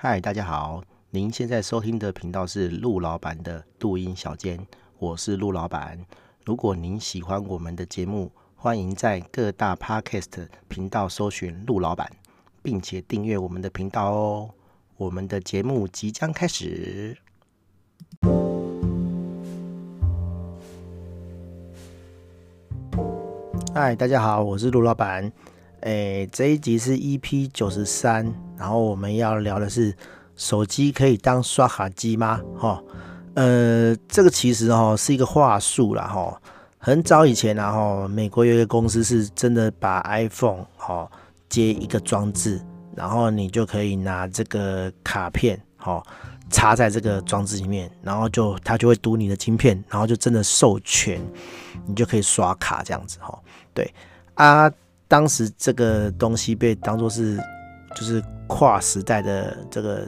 嗨，大家好，您现在收听的频道是陆老板的录音小间，我是陆老板。如果您喜欢我们的节目，欢迎在各大 Podcast 频道搜寻陆老板，并且订阅我们的频道哦。我们的节目即将开始。嗨，大家好，我是陆老板。诶，这一集是 EP 九十三，然后我们要聊的是手机可以当刷卡机吗？哈，呃，这个其实哈是一个话术啦，哈，很早以前然后美国有一个公司是真的把 iPhone 哈接一个装置，然后你就可以拿这个卡片哈插在这个装置里面，然后就它就会读你的晶片，然后就真的授权你就可以刷卡这样子哈，对啊。当时这个东西被当作是就是跨时代的这个，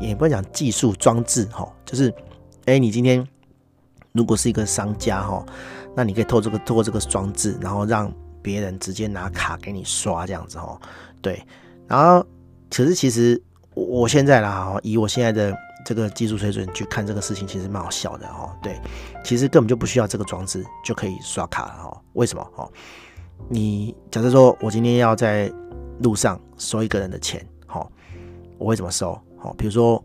也不能讲技术装置哈，就是哎，你今天如果是一个商家哈，那你可以透这个透过这个装置，然后让别人直接拿卡给你刷这样子哈，对。然后可是其实我现在啦，以我现在的这个技术水准去看这个事情，其实蛮好笑的哈。对，其实根本就不需要这个装置就可以刷卡了哈。为什么哈？你假设说，我今天要在路上收一个人的钱，好，我会怎么收？好，比如说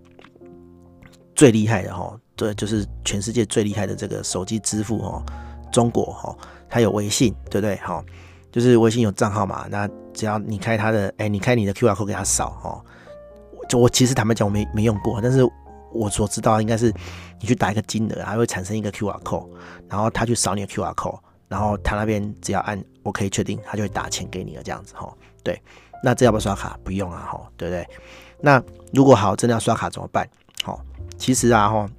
最厉害的哈，对，就是全世界最厉害的这个手机支付哈，中国哈，它有微信，对不对？好，就是微信有账号嘛，那只要你开他的，哎，你开你的 QR code 给他扫哦，就我其实坦白讲，我没没用过，但是我所知道应该是你去打一个金额，还会产生一个 QR code，然后他去扫你的 QR code。然后他那边只要按我可以确定，他就会打钱给你了，这样子哈。对，那这要不要刷卡？不用啊，哈，对不对？那如果好，真的要刷卡怎么办？好，其实啊，哈，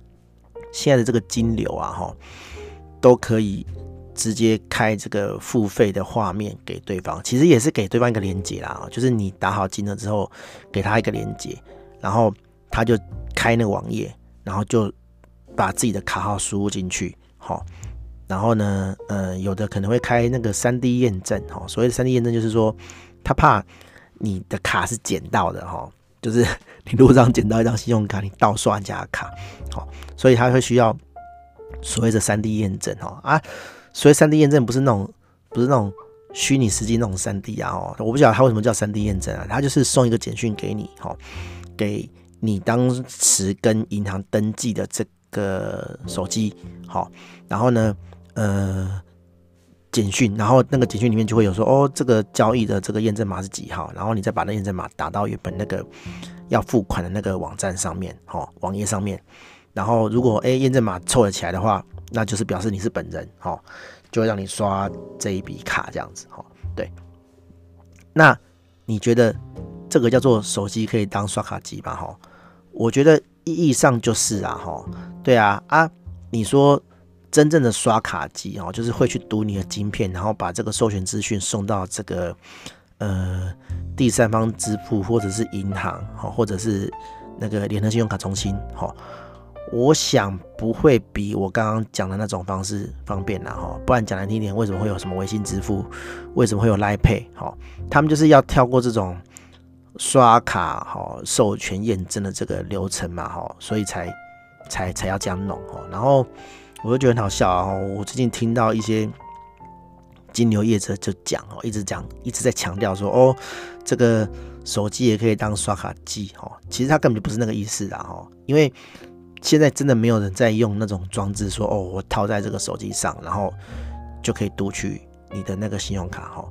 现在的这个金流啊，哈，都可以直接开这个付费的画面给对方，其实也是给对方一个连接啦，就是你打好金了之后，给他一个连接，然后他就开那个网页，然后就把自己的卡号输入进去，好。然后呢，呃，有的可能会开那个三 D 验证，哈，所谓的三 D 验证就是说，他怕你的卡是捡到的，哈，就是 你路上捡到一张信用卡，你盗刷人家的卡，好，所以他会需要所谓的三 D 验证，哈啊，所谓三 D 验证不是那种不是那种虚拟实际那种三 D 啊，哦，我不晓得他为什么叫三 D 验证啊，他就是送一个简讯给你，哈，给你当时跟银行登记的这个手机，好，然后呢。呃，简讯，然后那个简讯里面就会有说，哦，这个交易的这个验证码是几号，然后你再把那验证码打到原本那个要付款的那个网站上面，哈，网页上面，然后如果哎验证码凑了起来的话，那就是表示你是本人，哈，就会让你刷这一笔卡这样子，哈，对。那你觉得这个叫做手机可以当刷卡机吗？哈，我觉得意义上就是啊，哈，对啊，啊，你说。真正的刷卡机哦，就是会去读你的晶片，然后把这个授权资讯送到这个呃第三方支付或者是银行哈，或者是那个联合信用卡中心哈。我想不会比我刚刚讲的那种方式方便啦哈。不然讲难听点，为什么会有什么微信支付？为什么会有 Line Pay？哈，他们就是要跳过这种刷卡哈授权验证的这个流程嘛哈，所以才才才要这样弄哈，然后。我就觉得很好笑啊！我最近听到一些金牛业者就讲哦，一直讲，一直在强调说哦，这个手机也可以当刷卡机哦。其实他根本就不是那个意思啊！哈，因为现在真的没有人在用那种装置说哦，我套在这个手机上，然后就可以读取你的那个信用卡哈。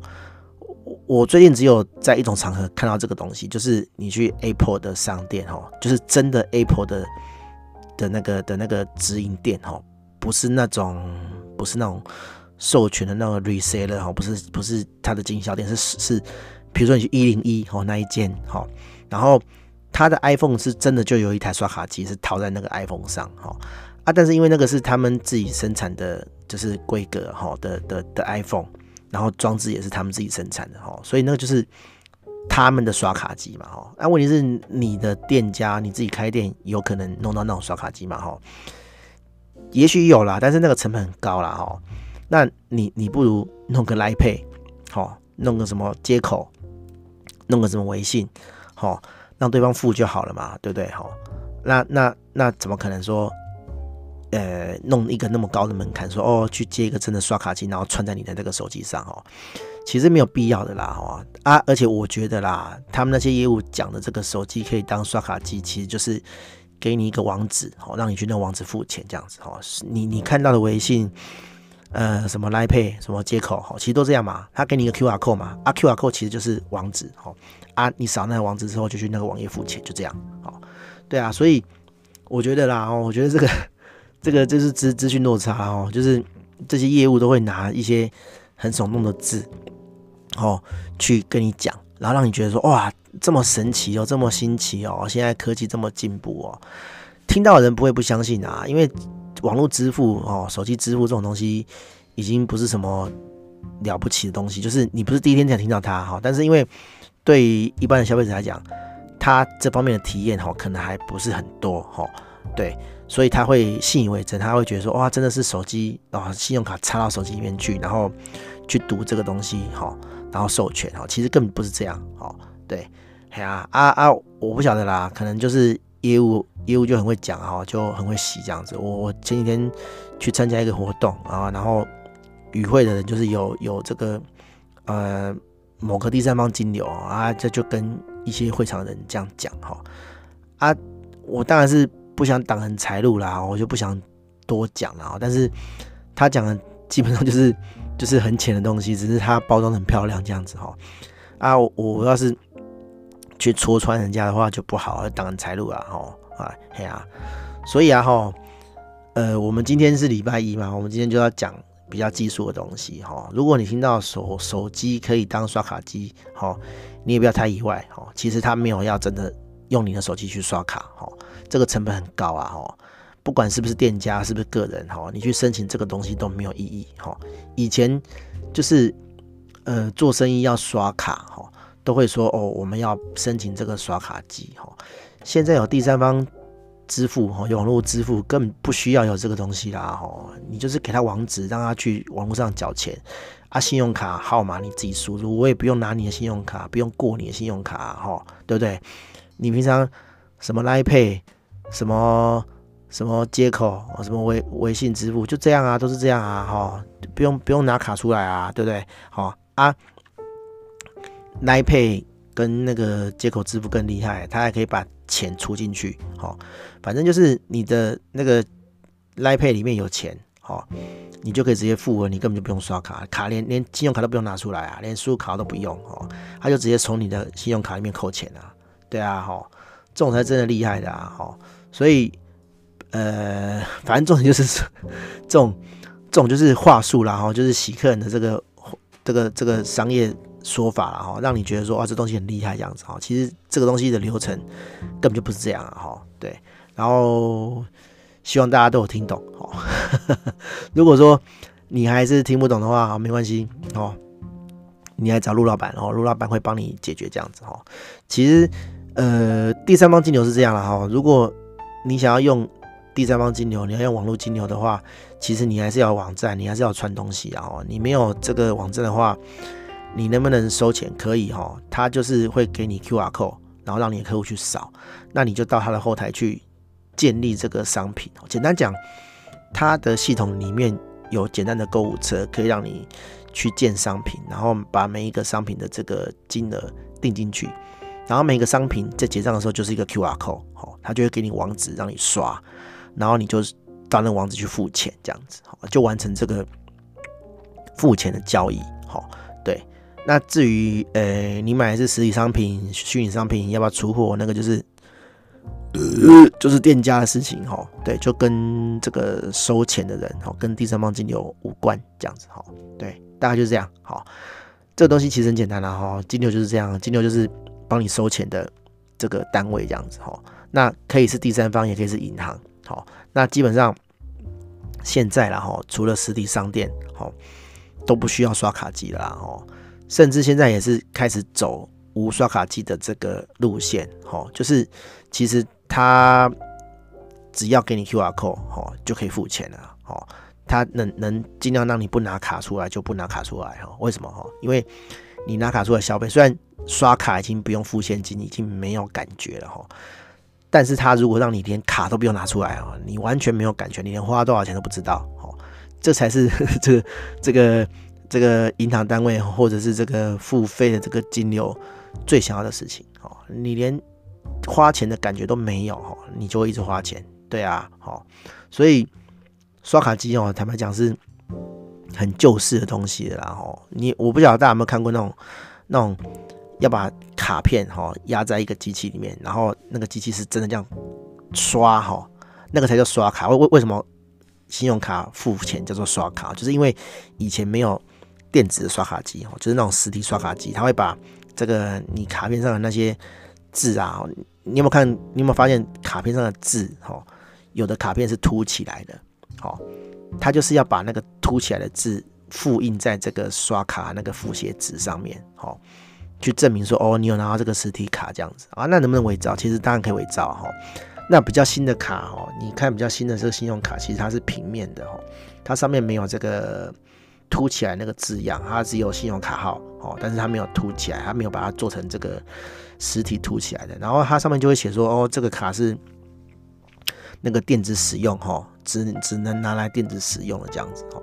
我最近只有在一种场合看到这个东西，就是你去 Apple 的商店哦，就是真的 Apple 的的那个的那个直营店哦。不是那种，不是那种授权的那个 reseller 哈，不是不是他的经销店，是是，比如说你去一零一哦那一间哈，然后他的 iPhone 是真的就有一台刷卡机是套在那个 iPhone 上哈啊，但是因为那个是他们自己生产的，就是规格哈的的的 iPhone，然后装置也是他们自己生产的哈，所以那个就是他们的刷卡机嘛哈，那问题是你的店家你自己开店有可能弄到那种刷卡机嘛哈？也许有啦，但是那个成本很高啦。哈。那你你不如弄个 Line Pay，好，弄个什么接口，弄个什么微信，好，让对方付就好了嘛，对不对？哈，那那那怎么可能说，呃，弄一个那么高的门槛，说哦，去接一个真的刷卡机，然后串在你的那个手机上哦，其实没有必要的啦，哈啊，而且我觉得啦，他们那些业务讲的这个手机可以当刷卡机，其实就是给你一个网址，哦，让你去那网址付钱这样子，哦，你你看到的微信。呃，什么 Line Pay 什么接口，哈，其实都这样嘛。他给你一个 QR code 嘛，啊，QR code 其实就是网址，哈，啊，你扫那个网址之后就去那个网页付钱，就这样，好，对啊，所以我觉得啦，哦，我觉得这个 这个就是资资讯落差哦，就是这些业务都会拿一些很耸动的字，哦，去跟你讲，然后让你觉得说，哇，这么神奇哦，这么新奇哦，现在科技这么进步哦，听到的人不会不相信啊，因为。网络支付哦，手机支付这种东西已经不是什么了不起的东西，就是你不是第一天才听到它哈。但是因为对于一般的消费者来讲，他这方面的体验哈，可能还不是很多哈。对，所以他会信以为真，他会觉得说哇，真的是手机啊，信用卡插到手机里面去，然后去读这个东西哈，然后授权哈，其实根本不是这样哈。对，哎呀啊啊，我不晓得啦，可能就是。业务业务就很会讲哈，就很会洗这样子。我我前几天去参加一个活动啊，然后与会的人就是有有这个呃某个第三方金流啊，这就跟一些会场的人这样讲哈啊，我当然是不想挡人财路啦，我就不想多讲了。但是他讲的基本上就是就是很浅的东西，只是他包装很漂亮这样子哈啊，我要是。去戳穿人家的话就不好，挡人财路啊！吼啊，嘿啊，所以啊，吼，呃，我们今天是礼拜一嘛，我们今天就要讲比较技术的东西，哈。如果你听到手手机可以当刷卡机，哈，你也不要太意外，哈。其实他没有要真的用你的手机去刷卡，哈，这个成本很高啊，哈。不管是不是店家，是不是个人，哈，你去申请这个东西都没有意义，哈。以前就是呃做生意要刷卡，都会说哦，我们要申请这个刷卡机哈。现在有第三方支付哈，网络支付根本不需要有这个东西啦哈。你就是给他网址，让他去网络上缴钱啊。信用卡号码你自己输入，我也不用拿你的信用卡，不用过你的信用卡哈，对不对？你平常什么 i Pay，什么什么接口，什么微微信支付，就这样啊，都是这样啊哈，不用不用拿卡出来啊，对不对？好啊。Line Pay 跟那个接口支付更厉害，它还可以把钱出进去，好，反正就是你的那个 Nip 里面有钱，好，你就可以直接付了，你根本就不用刷卡，卡连连信用卡都不用拿出来啊，连输入卡都不用，哦，他就直接从你的信用卡里面扣钱啊，对啊，哈，这种才真的厉害的啊，哈，所以呃，反正重点就是这种这种就是话术啦，哈，就是洗客人的这个这个这个商业。说法了哈，让你觉得说啊，这东西很厉害这样子哈，其实这个东西的流程根本就不是这样啊哈，对，然后希望大家都有听懂哈。如果说你还是听不懂的话，没关系哦，你来找陆老板哦，陆老板会帮你解决这样子哈。其实呃，第三方金牛是这样了哈，如果你想要用第三方金牛，你要用网络金牛的话，其实你还是要网站，你还是要传东西啊，你没有这个网站的话。你能不能收钱？可以哈，他就是会给你 QR code，然后让你的客户去扫，那你就到他的后台去建立这个商品。简单讲，他的系统里面有简单的购物车，可以让你去建商品，然后把每一个商品的这个金额定进去，然后每一个商品在结账的时候就是一个 QR code，他就会给你网址让你刷，然后你就到那网址去付钱，这样子就完成这个付钱的交易，好，对。那至于呃，你买的是实体商品、虚拟商品，要不要出货？那个就是，呃，就是店家的事情哈。对，就跟这个收钱的人哈，跟第三方金流无关，这样子哈。对，大概就是这样。好，这个东西其实很简单啦哈，金流就是这样，金流就是帮你收钱的这个单位这样子哈。那可以是第三方，也可以是银行。好，那基本上现在啦哈，除了实体商店，好都不需要刷卡机了啦哈。甚至现在也是开始走无刷卡机的这个路线，吼，就是其实他只要给你 QR code，吼，就可以付钱了，吼，他能能尽量让你不拿卡出来就不拿卡出来，哈，为什么？哈，因为你拿卡出来消费，虽然刷卡已经不用付现金，已经没有感觉了哈，但是他如果让你连卡都不用拿出来哦，你完全没有感觉，你连花多少钱都不知道哦，这才是 这个这个这个银行单位或者是这个付费的这个金流最想要的事情哦，你连花钱的感觉都没有哦，你就会一直花钱，对啊，好，所以刷卡机哦，坦白讲是。很旧式的东西了，然后你我不晓得大家有没有看过那种那种要把卡片哈压在一个机器里面，然后那个机器是真的这样刷哈，那个才叫刷卡。为为为什么信用卡付钱叫做刷卡？就是因为以前没有电子的刷卡机哈，就是那种实体刷卡机，它会把这个你卡片上的那些字啊，你有没有看？你有没有发现卡片上的字哈，有的卡片是凸起来的，好。它就是要把那个凸起来的字复印在这个刷卡那个复写纸上面，好，去证明说哦，你有拿到这个实体卡这样子啊，那能不能伪造？其实当然可以伪造哈。那比较新的卡哦，你看比较新的这个信用卡，其实它是平面的哈，它上面没有这个凸起来那个字样，它只有信用卡号哦，但是它没有凸起来，它没有把它做成这个实体凸起来的，然后它上面就会写说哦，这个卡是。那个电子使用哈，只只能拿来电子使用的这样子哈。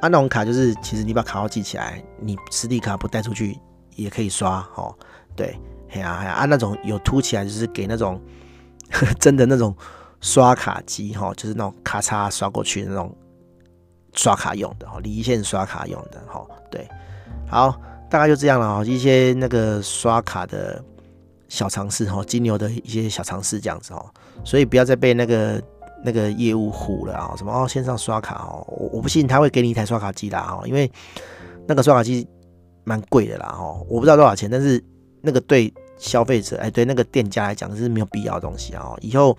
啊，那种卡就是，其实你把卡号记起来，你实体卡不带出去也可以刷哦。对，嘿呀嘿呀，啊那种有凸起来就是给那种 真的那种刷卡机哈，就是那种咔嚓刷过去的那种刷卡用的哈，离线刷卡用的哈。对，好，大概就这样了哈，一些那个刷卡的。小尝试哈，金牛的一些小尝试这样子哦，所以不要再被那个那个业务唬了啊！什么哦，线上刷卡哦，我我不信他会给你一台刷卡机啦哈，因为那个刷卡机蛮贵的啦哈，我不知道多少钱，但是那个对消费者哎，对那个店家来讲是没有必要的东西啊。以后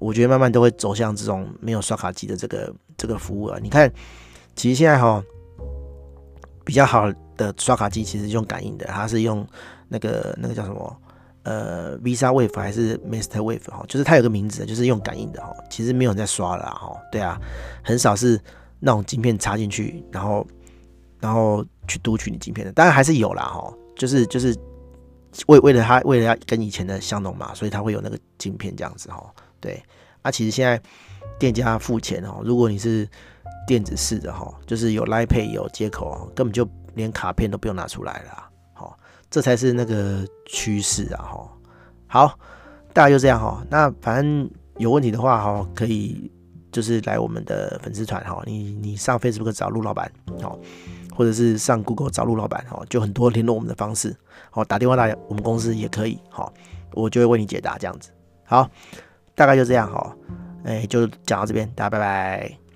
我觉得慢慢都会走向这种没有刷卡机的这个这个服务啊。你看，其实现在哈比较好的刷卡机其实用感应的，它是用那个那个叫什么？呃，Visa Wave 还是 Master Wave 哈，就是它有个名字，就是用感应的哈。其实没有人在刷了哈，对啊，很少是那种晶片插进去，然后然后去读取你晶片的，当然还是有啦哈。就是就是为为了它为了要跟以前的相同嘛，所以它会有那个晶片这样子哈。对，啊，其实现在店家付钱哦，如果你是电子式的哈，就是有 Line Pay 有接口哦，根本就连卡片都不用拿出来了。好这才是那个趋势啊！哈，好，大概就这样哈。那反正有问题的话哈，可以就是来我们的粉丝团哈。你你上 Facebook 找陆老板哦，或者是上 Google 找陆老板哦，就很多联络我们的方式。好，打电话来我们公司也可以。好，我就会为你解答这样子。好，大概就这样哈。哎，就讲到这边，大家拜拜。